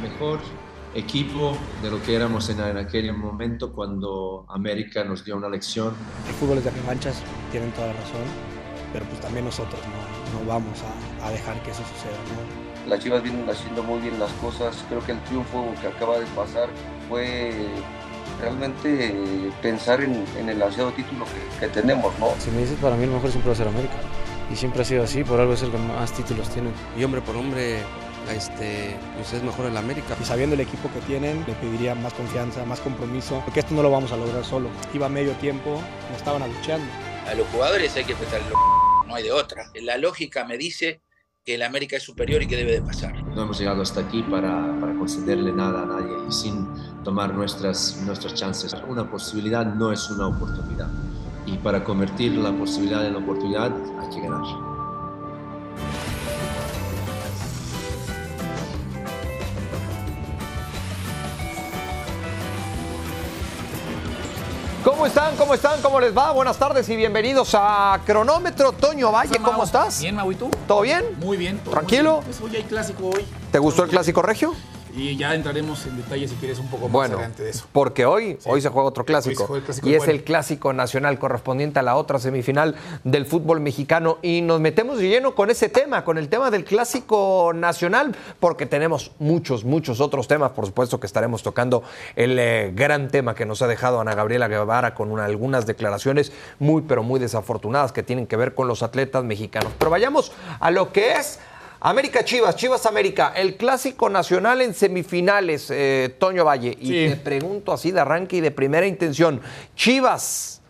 mejor equipo de lo que éramos en, en, aquel momento cuando América nos dio una lección. El fútbol es de revanchas, tienen toda la razón, pero pues también nosotros no, no vamos a, a, dejar que eso suceda. ¿no? Las Chivas vienen haciendo muy bien las cosas, creo que el triunfo que acaba de pasar fue realmente pensar en, en el ansiado título que, que, tenemos. ¿no? Si me dices, para mí el mejor siempre va a ser América. Y siempre ha sido así, por algo es el que más títulos tienen. Y hombre por hombre, este, pues es mejor el América. Y sabiendo el equipo que tienen, le pediría más confianza, más compromiso, porque esto no lo vamos a lograr solo. Iba medio tiempo, no estaban luchando. A los jugadores hay que prestarle no hay de otra. La lógica me dice que el América es superior y que debe de pasar. No hemos llegado hasta aquí para, para concederle nada a nadie y sin tomar nuestras, nuestras chances. Una posibilidad no es una oportunidad. Y para convertir la posibilidad en oportunidad hay que ganar. Están? ¿Cómo están? ¿Cómo les va? Buenas tardes y bienvenidos a Cronómetro. Toño Valle, ¿cómo estás? Bien, Mau, ¿y tú? ¿Todo bien? Muy bien. todo ¿Tranquilo? muy bien. Pues hoy hay clásico hoy. ¿Te gustó el clásico regio? Y ya entraremos en detalle si quieres un poco más Bueno, adelante de eso. porque hoy, Sí. hoy se juega otro clásico. juega y es bueno. el clásico nacional correspondiente a la otra semifinal del fútbol mexicano. Y nos metemos de lleno con ese tema, con el tema del clásico nacional, porque tenemos muchos, muchos otros temas. Por supuesto que estaremos tocando el eh, gran tema que nos ha dejado Ana Gabriela Guevara con una- algunas declaraciones muy, pero muy desafortunadas que tienen que ver con los atletas mexicanos. Pero vayamos a lo que es América Chivas, Chivas América, el clásico nacional en semifinales, eh, Toño Valle. Y te pregunto así de arranque y de primera intención, Chivas,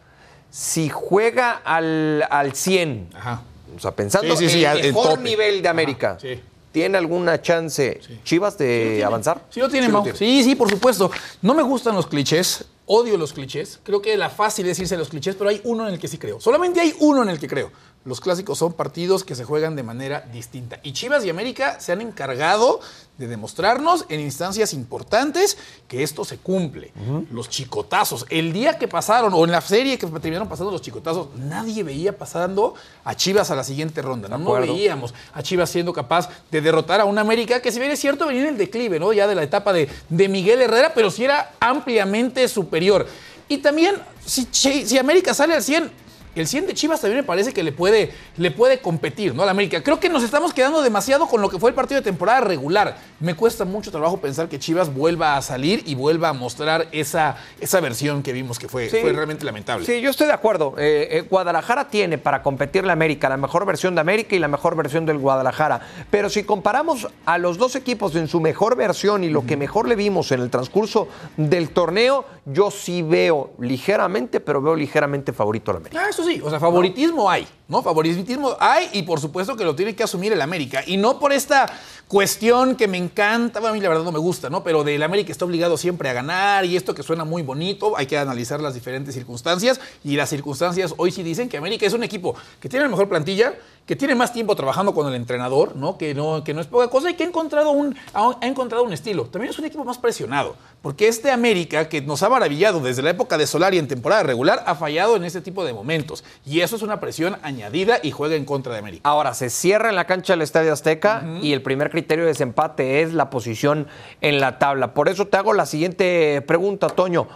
si juega al, al 100, Ajá. o sea, pensando Sí, sí, en el mejor nivel de América, Ajá. ¿tiene alguna chance Chivas de avanzar? Sí lo tiene, Mau. Sí, sí, por supuesto. No me gustan los clichés. Odio los clichés. Creo que la fácil es irse a los clichés, pero hay uno en el que sí creo. Solamente hay uno en el que creo. Los clásicos son partidos que se juegan de manera distinta. Y Chivas y América se han encargado de demostrarnos en instancias importantes que esto se cumple. Los chicotazos. El día que pasaron, o en la serie que terminaron pasando los chicotazos, nadie veía pasando a Chivas a la siguiente ronda. No, veíamos a Chivas siendo capaz de derrotar a un América que si bien es cierto venía en el declive, ¿no? Ya de la etapa de, de Miguel Herrera, pero sí era ampliamente superior. Y también, si, si América sale al 100, el 100 de Chivas también me parece que le puede, le puede competir, ¿no? Al América. Creo que nos estamos quedando demasiado con lo que fue el partido de temporada regular. Me cuesta mucho trabajo pensar que Chivas vuelva a salir y vuelva a mostrar esa, esa versión que vimos que fue, Sí. fue realmente lamentable. Sí, yo estoy de acuerdo. Eh, eh, Guadalajara tiene para competir la América la mejor versión de América y la mejor versión del Guadalajara. Pero si comparamos a los dos equipos en su mejor versión y lo que mejor le vimos en el transcurso del torneo, yo sí veo ligeramente, pero veo ligeramente favorito a la América. Ah, eso sí, o sea, favoritismo hay, ¿no? Favoritismo hay y por supuesto que lo tiene que asumir el América. Y no por esta cuestión que me encanta, bueno, a mí la verdad no me gusta, ¿no? Pero del América está obligado siempre a ganar y esto que suena muy bonito, hay que analizar las diferentes circunstancias y las circunstancias hoy sí dicen que América es un equipo que tiene la mejor plantilla, que tiene más tiempo trabajando con el entrenador, ¿no? Que no, que no es poca cosa y que ha encontrado un, ha encontrado un estilo. También es un equipo más presionado, porque este América que nos ha maravillado desde la época de Solari en temporada regular ha fallado en este tipo de momentos y eso es una presión añadida y juega en contra de América. Ahora, se cierra en la cancha del Estadio Azteca y el primer criterio de desempate es la posición en la tabla. Por eso te hago la siguiente pregunta, Toño.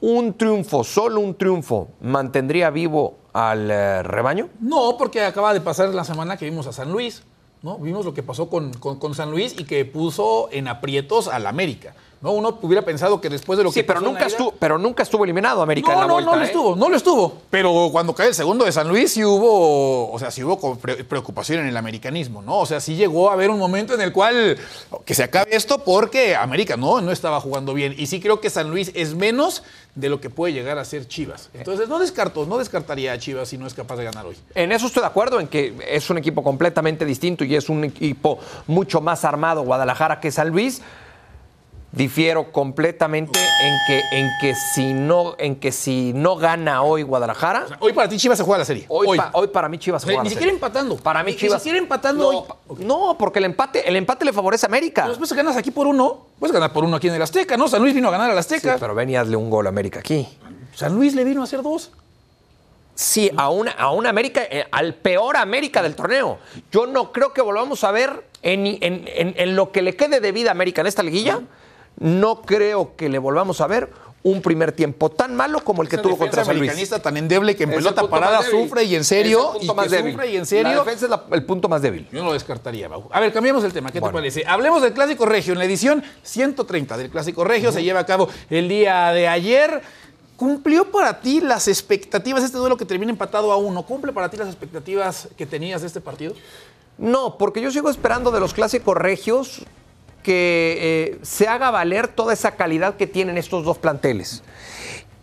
¿Un triunfo, solo un triunfo, mantendría vivo al eh, rebaño? No, porque acaba de pasar la semana que vimos a San Luis, ¿no? Vimos lo que pasó con, con- con San Luis y que puso en aprietos al América. ¿No? Uno hubiera pensado que después de lo Sí, que pero pasó nunca, estuvo, pero nunca estuvo eliminado América No, en la no, vuelta. no lo ¿eh? estuvo, no lo estuvo. Pero cuando cae el segundo de San Luis, sí hubo, o sea, sí hubo preocupación en el americanismo, ¿no? O sea, sí llegó a haber un momento en el cual que se acabe esto porque América no, no estaba jugando bien. Y sí creo que San Luis es menos de lo que puede llegar a ser Chivas. Entonces, no descarto, no descartaría a Chivas si no es capaz de ganar hoy. En eso estoy de acuerdo, en que es un equipo completamente distinto y es un equipo mucho más armado Guadalajara que San Luis. Difiero completamente en que, en que si no, en que si no gana hoy Guadalajara, Hoy para ti Chivas se juega la serie. hoy, pa- hoy para mí Chivas O sea, juega ni siquiera serie. empatando. Para mí Ni- Chivas. Ni siquiera empatando no, hoy. pa- no, porque el empate, el empate le favorece a América. Pero después ganas aquí por uno, puedes ganar por uno aquí en el Azteca, ¿no? San Luis vino a ganar al Sí, Azteca. pero ven y hazle un gol a América aquí. San Luis le vino a hacer dos. Sí, a una, a una América, eh, al peor América del torneo. Yo no creo que volvamos a ver en, en- en- en lo que le quede de vida a América en esta liguilla, no creo que le volvamos a ver un primer tiempo tan malo como el que tuvo contra San Luis. americanista tan endeble que en Es pelota parada sufre y en serio el y más débil. sufre y en La serio defensa es la- el punto más débil. Yo no lo descartaría, Mau. A ver, cambiemos el tema. ¿Qué Bueno. te parece? Hablemos del Clásico Regio. En la edición 130 del Clásico Regio se lleva a cabo el día de ayer. ¿Cumplió para ti las expectativas, este duelo que termina empatado a uno? ¿Cumple para ti las expectativas que tenías de este partido? No, porque yo sigo esperando de los clásicos regios que eh, se haga valer toda esa calidad que tienen estos dos planteles.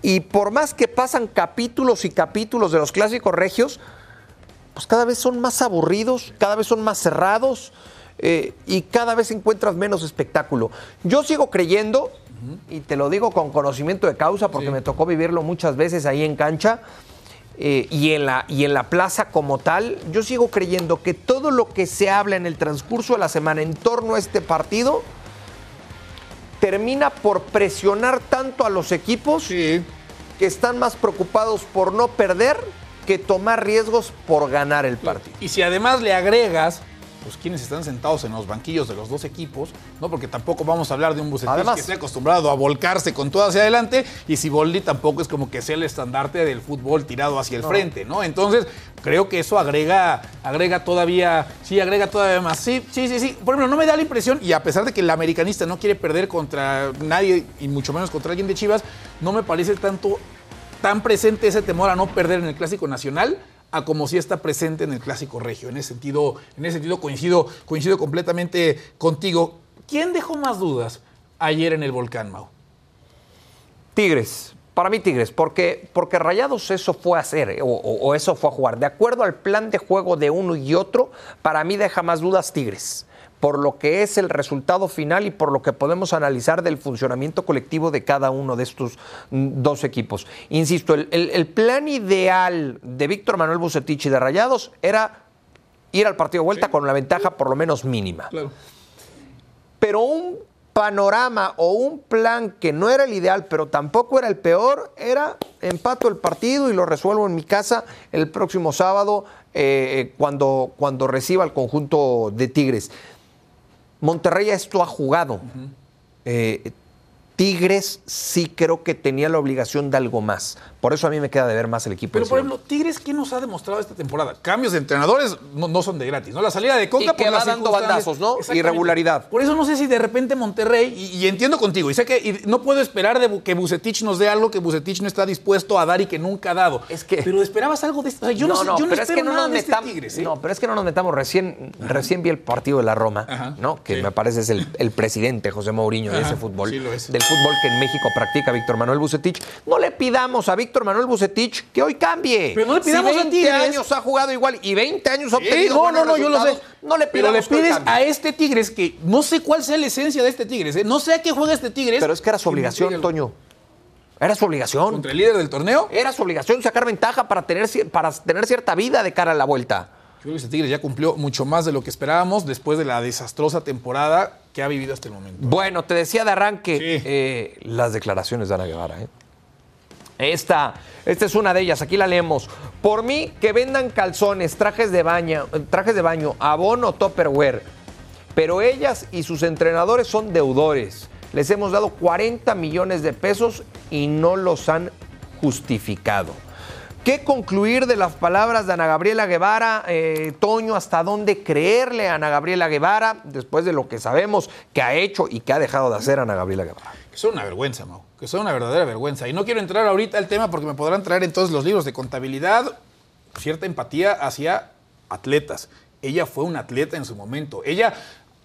Y por más que pasan capítulos y capítulos de los clásicos regios, pues cada vez son más aburridos, cada vez son más cerrados eh, y cada vez encuentras menos espectáculo. Yo sigo creyendo, y te lo digo con conocimiento de causa porque me tocó vivirlo muchas veces ahí en cancha, eh, y, en la, y en la plaza como tal, yo sigo creyendo que todo lo que se habla en el transcurso de la semana en torno a este partido termina por presionar tanto a los equipos que están más preocupados por no perder que tomar riesgos por ganar el partido. Y si además le agregas, pues quienes están sentados en los banquillos de los dos equipos, ¿no? Porque tampoco vamos a hablar de un Bucetich Además. que esté acostumbrado a volcarse con todo hacia adelante y si Boldi tampoco es como que sea el estandarte del fútbol tirado hacia el frente, ¿no? Entonces, creo que eso agrega, agrega todavía, sí, agrega todavía más. Sí, sí, sí, sí. Por ejemplo, no me da la impresión, y a pesar de que el americanista no quiere perder contra nadie, y mucho menos contra alguien de Chivas, no me parece tanto tan presente ese temor a no perder en el Clásico Nacional a como si está presente en el Clásico Regio. En ese sentido, en ese sentido coincido, coincido completamente contigo. ¿Quién dejó más dudas ayer en el Volcán, Mau? Tigres. Para mí Tigres, porque, porque Rayados eso fue a hacer eh, o, o- o eso fue a jugar. De acuerdo al plan de juego de uno y otro, para mí deja más dudas Tigres, por lo que es el resultado final y por lo que podemos analizar del funcionamiento colectivo de cada uno de estos mm, dos equipos. Insisto, el, el- el plan ideal de Víctor Manuel Bucetich y de Rayados era ir al partido de vuelta con la ventaja por lo menos mínima. Claro. Pero un panorama o un plan que no era el ideal, pero tampoco era el peor, era empato el partido y lo resuelvo en mi casa el próximo sábado eh, cuando, cuando reciba el conjunto de Tigres. Monterrey a esto ha jugado. Eh, Tigres sí creo que tenía la obligación de algo más. Por eso a mí me queda de ver más el equipo. Pero, de por ejemplo, Tigres, ¿qué nos ha demostrado esta temporada? Cambios de entrenadores no, no son de gratis, ¿no? La salida de Coca Y que por las va dando bandazos, ¿no? Irregularidad. Por eso no sé si de repente Monterrey, y, y entiendo contigo, y sé que y no puedo esperar de que Bucetich nos dé algo que Bucetich no está dispuesto a dar y que nunca ha dado. Es que- Pero esperabas algo de esto. O sea, yo no, sé- yo no pero espero nada nos de este metam- Tigres, ¿eh? No, pero es que no nos metamos. Recién, recién vi el partido de la Roma, Ajá, ¿no? Que sí. me parece es el, el presidente José Mourinho de Ajá, ese fútbol. sí lo es. Del fútbol que en México practica Víctor Manuel Bucetich. No le pidamos a Víctor Manuel Bucetich que hoy cambie. Pero no le pidamos si a 20 Tigres. años ha jugado igual y 20 años ha Sí, obtenido no, no, no, yo lo sé. No le Pero pidamos le que pides a este Tigres que no sé cuál sea la esencia de este Tigres, ¿eh? No sé a qué juega este Tigres. Pero es que era su obligación, Contra Toño. Era su obligación. el líder del torneo. Era su obligación sacar ventaja para tener, para tener cierta vida de cara a la vuelta. Yo creo que este Tigres ya cumplió mucho más de lo que esperábamos después de la desastrosa temporada que ha vivido hasta el momento. Bueno, te decía de arranque Sí. eh, las declaraciones de Ana Guevara. ¿eh? Esta, esta es una de ellas, aquí la leemos. Por mí, que vendan calzones, trajes de baño, trajes de baño, abono, topperware. Pero ellas y sus entrenadores son deudores. Les hemos dado 40 millones de pesos y no los han justificado. ¿Qué concluir de las palabras de Ana Gabriela Guevara? Eh, Toño, ¿hasta dónde creerle a Ana Gabriela Guevara después de lo que sabemos que ha hecho y que ha dejado de hacer Ana Gabriela Guevara? Que son una vergüenza, Mau. Que son una verdadera vergüenza. Y no quiero entrar ahorita al tema porque me podrán traer en todos los libros de contabilidad cierta empatía hacia atletas. Ella fue una atleta en su momento. Ella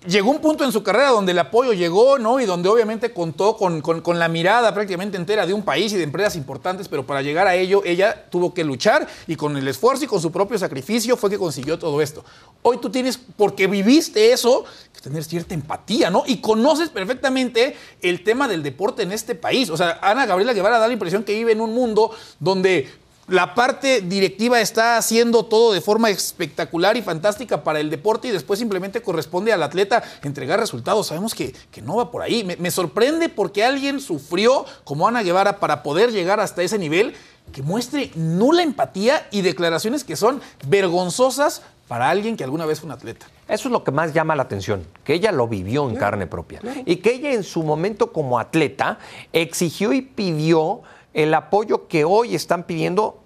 llegó un punto en su carrera donde el apoyo llegó, ¿no? Y donde obviamente contó con, con- con la mirada prácticamente entera de un país y de empresas importantes, pero para llegar a ello ella tuvo que luchar y con el esfuerzo y con su propio sacrificio fue que consiguió todo esto. Hoy tú tienes, porque viviste eso, que tener cierta empatía, ¿no? Y conoces perfectamente el tema del deporte en este país. O sea, Ana Gabriela Guevara da la impresión que vive en un mundo donde la parte directiva está haciendo todo de forma espectacular y fantástica para el deporte y después simplemente corresponde al atleta entregar resultados. Sabemos que, que no va por ahí. Me, me sorprende porque alguien sufrió como Ana Guevara para poder llegar hasta ese nivel que muestre nula empatía y declaraciones que son vergonzosas para alguien que alguna vez fue un atleta. Eso es lo que más llama la atención, que ella lo vivió en carne propia y que ella en su momento como atleta exigió y pidió el apoyo que hoy están pidiendo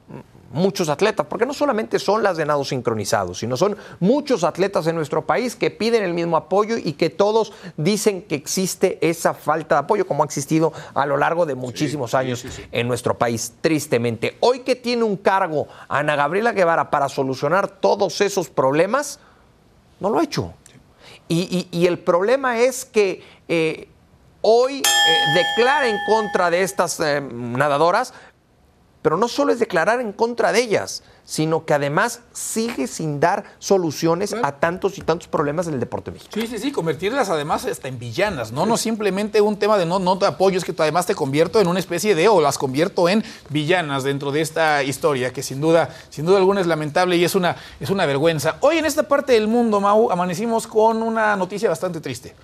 muchos atletas, porque no solamente son las de nado sincronizado, sino son muchos atletas en nuestro país que piden el mismo apoyo y que todos dicen que existe esa falta de apoyo, como ha existido a lo largo de muchísimos años en nuestro país, tristemente. Hoy que tiene un cargo Ana Gabriela Guevara para solucionar todos esos problemas, no lo ha hecho. Y, el problema es que eh, hoy eh, declara en contra de estas eh, nadadoras, pero no solo es declarar en contra de ellas, sino que además sigue sin dar soluciones a tantos y tantos problemas del deporte mexicano. Sí, sí, sí, convertirlas además hasta en villanas, no, no simplemente un tema de no, no te apoyo, es que además te convierto en una especie de, o las convierto en villanas dentro de esta historia, que sin duda, sin duda alguna es lamentable y es una, es una vergüenza. Hoy en esta parte del mundo, Mau, amanecimos con una noticia bastante triste.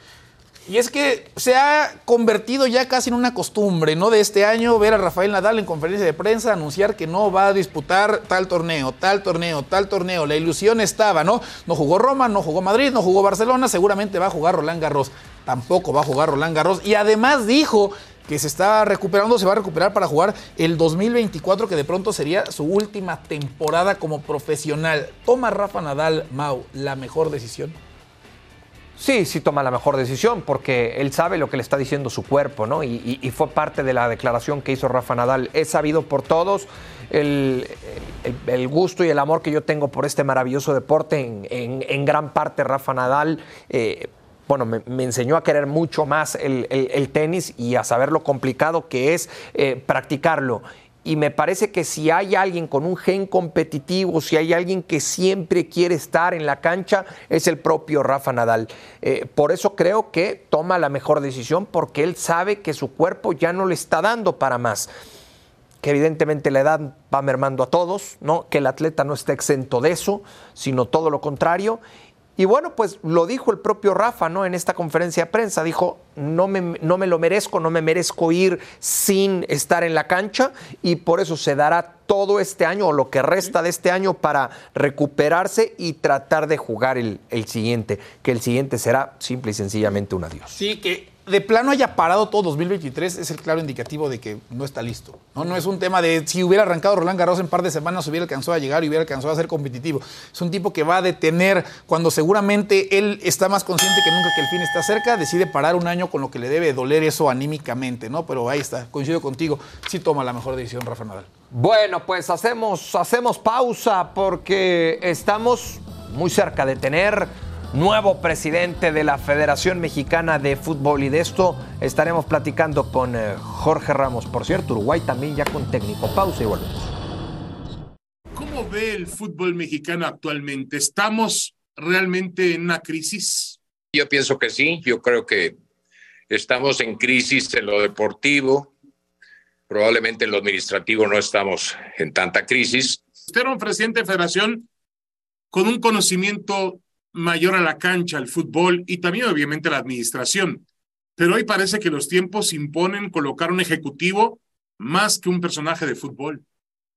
Y es que se ha convertido ya casi en una costumbre, ¿no? De este año ver a Rafael Nadal en conferencia de prensa anunciar que no va a disputar tal torneo, tal torneo, tal torneo. La ilusión estaba, ¿no? No jugó Roma, no jugó Madrid, no jugó Barcelona, seguramente va a jugar Roland Garros. Tampoco va a jugar Roland Garros. Y además dijo que se está recuperando, se va a recuperar para jugar el 2024, que de pronto sería su última temporada como profesional. ¿Toma Rafa Nadal, Mau, la mejor decisión? Sí, sí toma la mejor decisión porque él sabe lo que le está diciendo su cuerpo, ¿no? Y, fue parte de la declaración que hizo Rafa Nadal. He sabido por todos el, gusto y el amor que yo tengo por este maravilloso deporte. En, gran parte Rafa Nadal, eh, bueno, me, enseñó a querer mucho más el, tenis y a saber lo complicado que es eh, practicarlo y me parece que si hay alguien con un gen competitivo, si hay alguien que siempre quiere estar en la cancha, es el propio Rafa Nadal. Eh, por eso creo que toma la mejor decisión porque él sabe que su cuerpo ya no le está dando para más que evidentemente la edad va mermando a todos, ¿no? que el atleta no está exento de eso, sino todo lo contrario, y bueno, pues lo dijo el propio Rafa, ¿no? En esta conferencia de prensa, dijo, no me, no me lo merezco, no me merezco ir sin estar en la cancha y por eso se dará todo este año o lo que resta de este año para recuperarse y tratar de jugar el, el siguiente, que el siguiente será simple y sencillamente un adiós. Sí, que de plano haya parado todo 2023 es el claro indicativo de que no está listo. No, no es un tema de si hubiera arrancado Roland Garros en un par de semanas hubiera alcanzado a llegar y hubiera alcanzado a ser competitivo. Es un tipo que va a detener cuando seguramente él está más consciente que nunca que el fin está cerca, decide parar un año con lo que le debe doler eso anímicamente, ¿no? Pero ahí está, coincido contigo, sí toma la mejor decisión Rafa Nadal. Bueno, pues hacemos, hacemos pausa porque estamos muy cerca de tener nuevo presidente de la Federación Mexicana de Fútbol y de esto estaremos platicando con eh, Jorge Ramos. Por cierto, Uruguay también ya con técnico. Pausa y volvemos. ¿Cómo ve el fútbol mexicano actualmente? ¿Estamos realmente en una crisis? Yo pienso que sí, yo creo que estamos en crisis en lo deportivo, probablemente en lo administrativo no estamos en tanta crisis. Usted era un presidente de federación con un conocimiento mayor a la cancha, al fútbol y también obviamente a la administración. Pero hoy parece que los tiempos imponen colocar un ejecutivo más que un personaje de fútbol.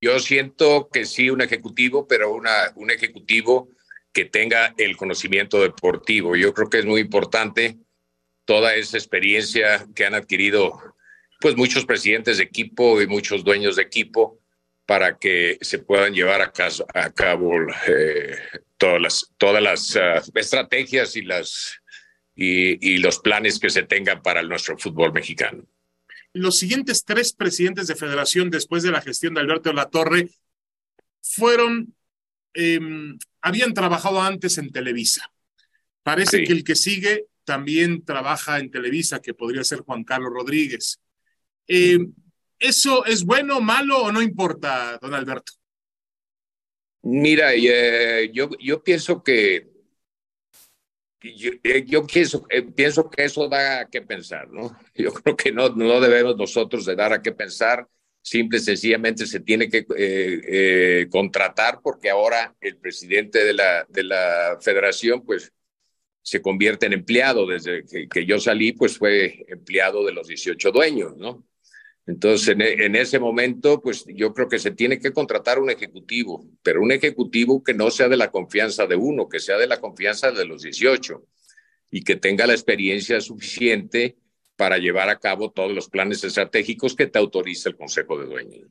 Yo siento que sí, un ejecutivo, pero una, un ejecutivo que tenga el conocimiento deportivo. Yo creo que es muy importante toda esa experiencia que han adquirido pues muchos presidentes de equipo y muchos dueños de equipo para que se puedan llevar a, cabo eh, todas las, todas las ah, estrategias y, las, y, los planes que se tengan para nuestro fútbol mexicano. Los siguientes tres presidentes de federación después de la gestión de Alberto La Torre fueron, em, habían trabajado antes en Televisa. Parece que el que sigue también trabaja en Televisa, que podría ser Juan Carlos Rodríguez. Em, ¿Eso es bueno, malo o no importa, don Alberto? Mira, eh, yo, yo pienso que yo, eh, pienso, eh, pienso que eso da a qué pensar, ¿no? Yo creo que no, no debemos nosotros de dar a qué pensar, simple y sencillamente se tiene que contratar porque ahora el presidente de la, de la federación pues se convierte en empleado, desde que, que yo salí pues fue empleado de los 18 dueños, ¿no? Entonces, en, ese momento, pues yo creo que se tiene que contratar un ejecutivo, pero un ejecutivo que no sea de la confianza de uno, que sea de la confianza de los 18 y que tenga la experiencia suficiente para llevar a cabo todos los planes estratégicos que te autoriza el Consejo de Dueños.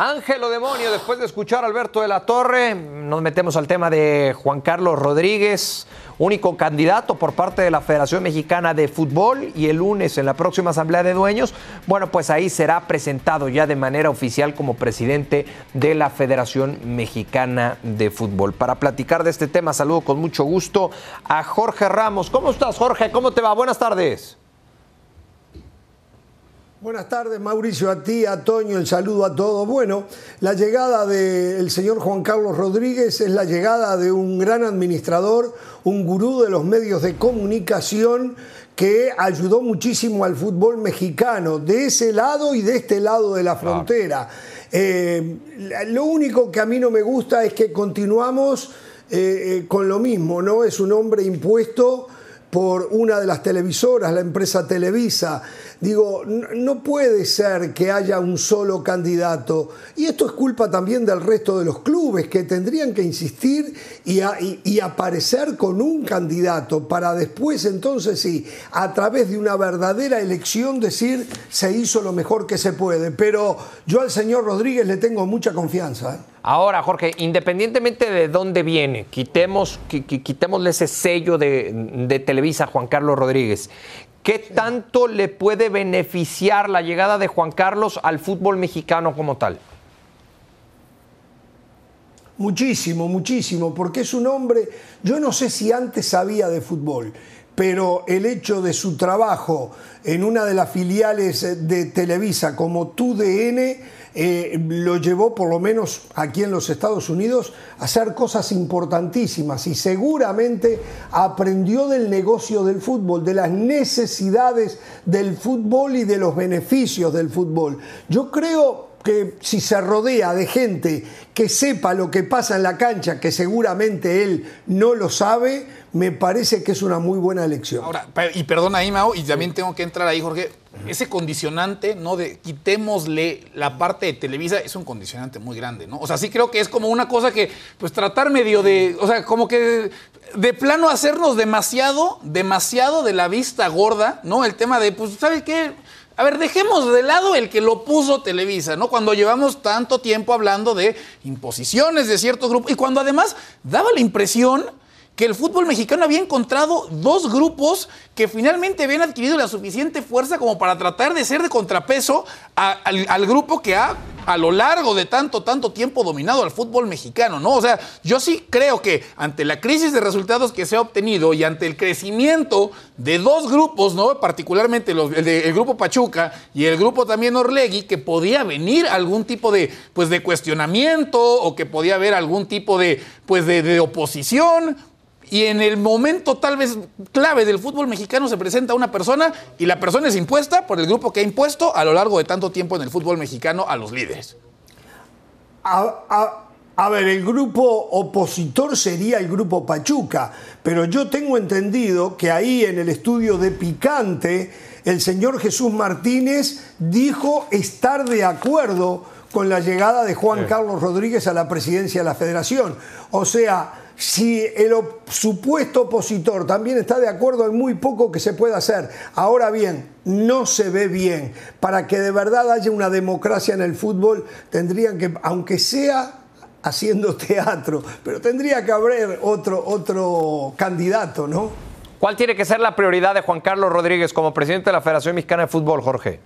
Ángelo Demonio, después de escuchar a Alberto de la Torre, nos metemos al tema de Juan Carlos Rodríguez, único candidato por parte de la Federación Mexicana de Fútbol y el lunes en la próxima Asamblea de Dueños, bueno, pues ahí será presentado ya de manera oficial como presidente de la Federación Mexicana de Fútbol. Para platicar de este tema, saludo con mucho gusto a Jorge Ramos. ¿Cómo estás, Jorge? ¿Cómo te va? Buenas tardes. Buenas tardes, Mauricio, a ti, a Toño, el saludo a todos. Bueno, la llegada del señor Juan Carlos Rodríguez es la llegada de un gran administrador, un gurú de los medios de comunicación que ayudó muchísimo al fútbol mexicano, de ese lado y de este lado de la frontera. Eh, lo único que a mí no me gusta es que continuamos eh, eh, con lo mismo, ¿no? Es un hombre impuesto por una de las televisoras, la empresa Televisa. Digo, no puede ser que haya un solo candidato. Y esto es culpa también del resto de los clubes que tendrían que insistir y, aparecer con un candidato para después entonces sí, a través de una verdadera elección decir se hizo lo mejor que se puede. Pero yo al señor Rodríguez le tengo mucha confianza. ¿eh? Ahora, Jorge, independientemente de dónde viene, quitemos, quitémosle ese sello de, de Televisa Juan Carlos Rodríguez. ¿Qué tanto le puede beneficiar la llegada de Juan Carlos al fútbol mexicano como tal? Muchísimo, muchísimo, porque es un hombre, yo no sé si antes sabía de fútbol, pero el hecho de su trabajo en una de las filiales de Televisa como TUDN eh, lo llevó, por lo menos aquí en los Estados Unidos, a hacer cosas importantísimas y seguramente aprendió del negocio del fútbol, de las necesidades del fútbol y de los beneficios del fútbol. Yo creo que si se rodea de gente que sepa lo que pasa en la cancha, que seguramente él no lo sabe, me parece que es una muy buena elección. Ahora, y perdona ahí, Mao, y también tengo que entrar ahí, Jorge. Ese condicionante, ¿no? De quitémosle la parte de Televisa, es un condicionante muy grande, ¿no? O sea, sí creo que es como una cosa que, pues tratar medio de, o sea, como que de plano hacernos demasiado, demasiado de la vista gorda, ¿no? El tema de, pues, ¿sabes qué? A ver, dejemos de lado el que lo puso Televisa, ¿no? Cuando llevamos tanto tiempo hablando de imposiciones de ciertos grupos y cuando además daba la impresión que el fútbol mexicano había encontrado dos grupos que finalmente habían adquirido la suficiente fuerza como para tratar de ser de contrapeso al, grupo que ha a lo largo de tanto, tanto tiempo dominado al fútbol mexicano, ¿no? O sea, yo sí creo que ante la crisis de resultados que se ha obtenido y ante el crecimiento de dos grupos, ¿no? Particularmente el, grupo Pachuca y el grupo también Orlegui, que podía venir algún tipo de, pues, de cuestionamiento o que podía haber algún tipo de, pues, de oposición y en el momento tal vez clave del fútbol mexicano se presenta una persona y la persona es impuesta por el grupo que ha impuesto a lo largo de tanto tiempo en el fútbol mexicano a los líderes. A, ver, el grupo opositor sería el grupo Pachuca, pero yo tengo entendido que ahí en el estudio de Picante, el señor Jesús Martínez dijo estar de acuerdo con la llegada de Juan Carlos Rodríguez a la presidencia de la federación. O sea, si el supuesto opositor también está de acuerdo, hay muy poco que se pueda hacer. Ahora bien, no se ve bien. Para que de verdad haya una democracia en el fútbol, tendrían que, aunque sea haciendo teatro, pero tendría que haber otro, otro candidato, ¿no? ¿Cuál tiene que ser la prioridad de Juan Carlos Rodríguez como presidente de la Federación Mexicana de Fútbol, Jorge?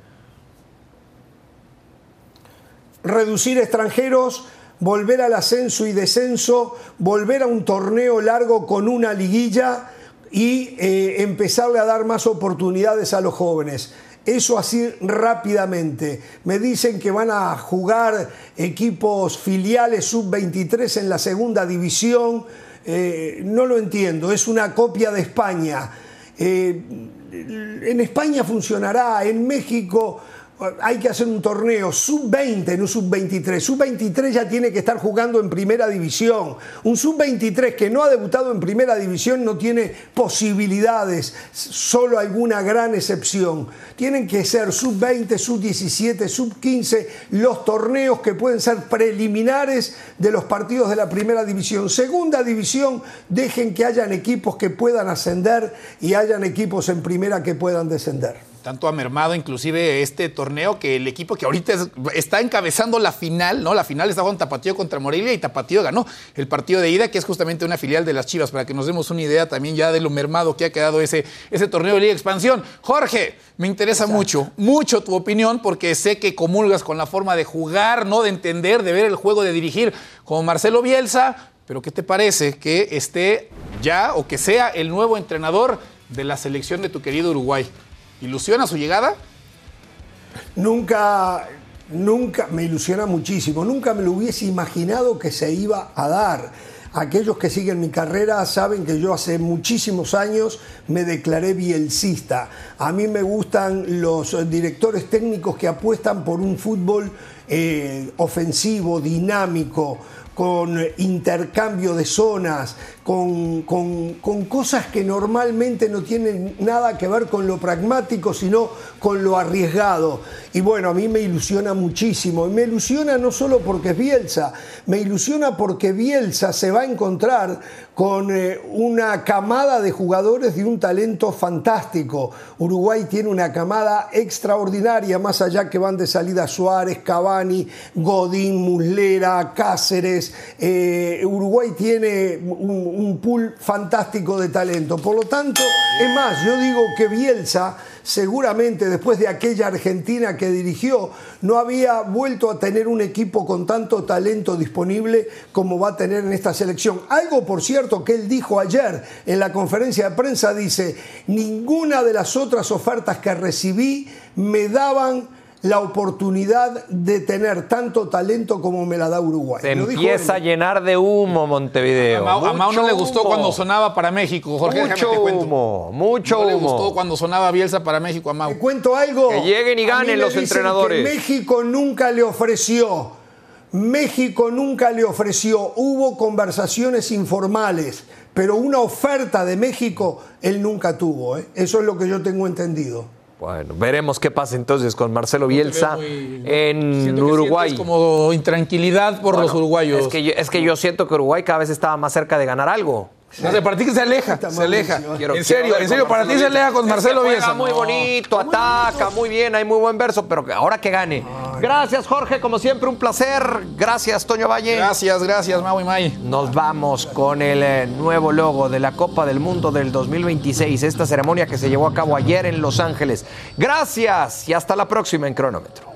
Reducir extranjeros, volver al ascenso y descenso, volver a un torneo largo con una liguilla y eh, empezarle a dar más oportunidades a los jóvenes. Eso así rápidamente. Me dicen que van a jugar equipos filiales sub-23 en la segunda división. Eh, no lo entiendo, es una copia de España. Eh, en España funcionará, en México hay que hacer un torneo sub-20, no sub-23. Sub-23 ya tiene que estar jugando en primera división. Un sub-23 que no ha debutado en primera división no tiene posibilidades, solo alguna gran excepción. Tienen que ser sub-20, sub-17, sub-15 los torneos que pueden ser preliminares de los partidos de la primera división. Segunda división, dejen que hayan equipos que puedan ascender y hayan equipos en primera que puedan descender. Tanto ha mermado inclusive este torneo que el equipo que ahorita está encabezando la final, ¿no? La final está con Tapatío contra Morelia y Tapatío ganó el partido de ida, que es justamente una filial de las Chivas, para que nos demos una idea también ya de lo mermado que ha quedado ese, ese torneo de Liga Expansión. Jorge, me interesa mucho, mucho tu opinión, porque sé que comulgas con la forma de jugar, ¿no? De entender, de ver el juego, de dirigir, como Marcelo Bielsa. Pero ¿qué te parece que esté ya o que sea el nuevo entrenador de la selección de tu querido Uruguay? ¿Ilusiona su llegada? Nunca, nunca, me ilusiona muchísimo. Nunca me lo hubiese imaginado que se iba a dar. Aquellos que siguen mi carrera saben que yo hace muchísimos años me declaré bielcista. A mí me gustan los directores técnicos que apuestan por un fútbol eh, ofensivo, dinámico, con intercambio de zonas, con, cosas que normalmente no tienen nada que ver con lo pragmático, sino con lo arriesgado. Y bueno, a mí me ilusiona muchísimo. Y me ilusiona no solo porque es Bielsa, me ilusiona porque Bielsa se va a encontrar con eh, una camada de jugadores de un talento fantástico. Uruguay tiene una camada extraordinaria, más allá que van de salida Suárez, Cavani, Godín, Muslera, Cáceres. Eh, Uruguay tiene un, un pool fantástico de talento. Por lo tanto, es más, yo digo que Bielsa seguramente después de aquella Argentina que dirigió, no había vuelto a tener un equipo con tanto talento disponible como va a tener en esta selección. Algo, por cierto, que él dijo ayer en la conferencia de prensa, dice, ninguna de las otras ofertas que recibí me daban la oportunidad de tener tanto talento como me la da Uruguay. Se empieza a llenar de humo Montevideo. A Mau, no le gustó cuando sonaba para México, Jorge. Mucho humo, mucho humo. No le gustó cuando sonaba Bielsa para México a Mau. Te cuento algo. Que lleguen y ganen los entrenadores. México nunca le ofreció. México nunca le ofreció. Hubo conversaciones informales, pero una oferta de México él nunca tuvo. ¿eh? Eso es lo que yo tengo entendido. Bueno, veremos qué pasa entonces con Marcelo Bielsa en Uruguay. como intranquilidad por los uruguayos. Es que, yo, es que yo siento que Uruguay cada vez estaba más cerca de ganar algo. No sé, para ti que se aleja, se aleja. en serio, en serio, para ti se aleja con Marcelo Bielsa. muy bonito, ataca muy bien, hay muy buen verso, pero ahora que gane. Gracias, Jorge, como siempre, un placer. Gracias, Toño Valle. Gracias, gracias, Mau y May. Nos vamos con el eh, nuevo logo de la Copa del Mundo del 2026, esta ceremonia que se llevó a cabo ayer en Los Ángeles. Gracias y hasta la próxima en Cronómetro.